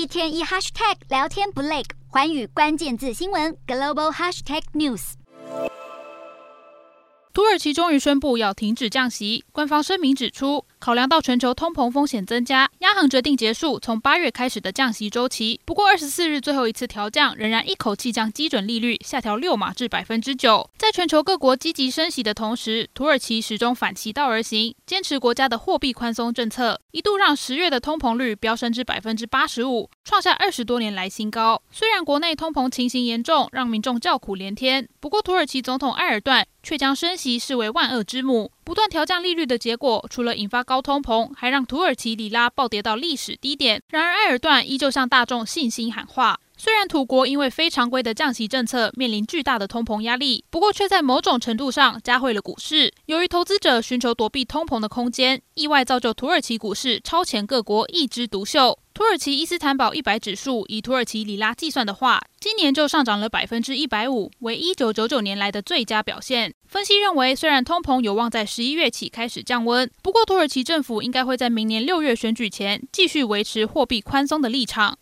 一天一 hashtag 聊天不累，环宇关键字新闻 global hashtag news。土耳其终于宣布要停止降息，官方声明指出，考量到全球通膨风险增加，央行决定结束从八月开始的降息周期。不过，二十四日最后一次调降，仍然一口气将基准利率下调六码至百分之九。在全球各国积极升息的同时，土耳其始终反其道而行，坚持国家的货币宽松政策，一度让十月的通膨率飙升至百分之八十五，创下二十多年来新高。虽然国内通膨情形严重，让民众叫苦连天，不过土耳其总统埃尔段却将升息视为万恶之母。不断调降利率的结果，除了引发高通膨，还让土耳其里拉暴跌到历史低点。然而，埃尔段依旧向大众信心喊话。虽然土国因为非常规的降息政策面临巨大的通膨压力，不过却在某种程度上加惠了股市。由于投资者寻求躲避通膨的空间，意外造就土耳其股市超前各国一枝独秀。土耳其伊斯坦堡一百指数以土耳其里拉计算的话，今年就上涨了百分之一百五，为一九九九年来的最佳表现。分析认为，虽然通膨有望在十一月起开始降温，不过土耳其政府应该会在明年六月选举前继续维持货币宽松的立场。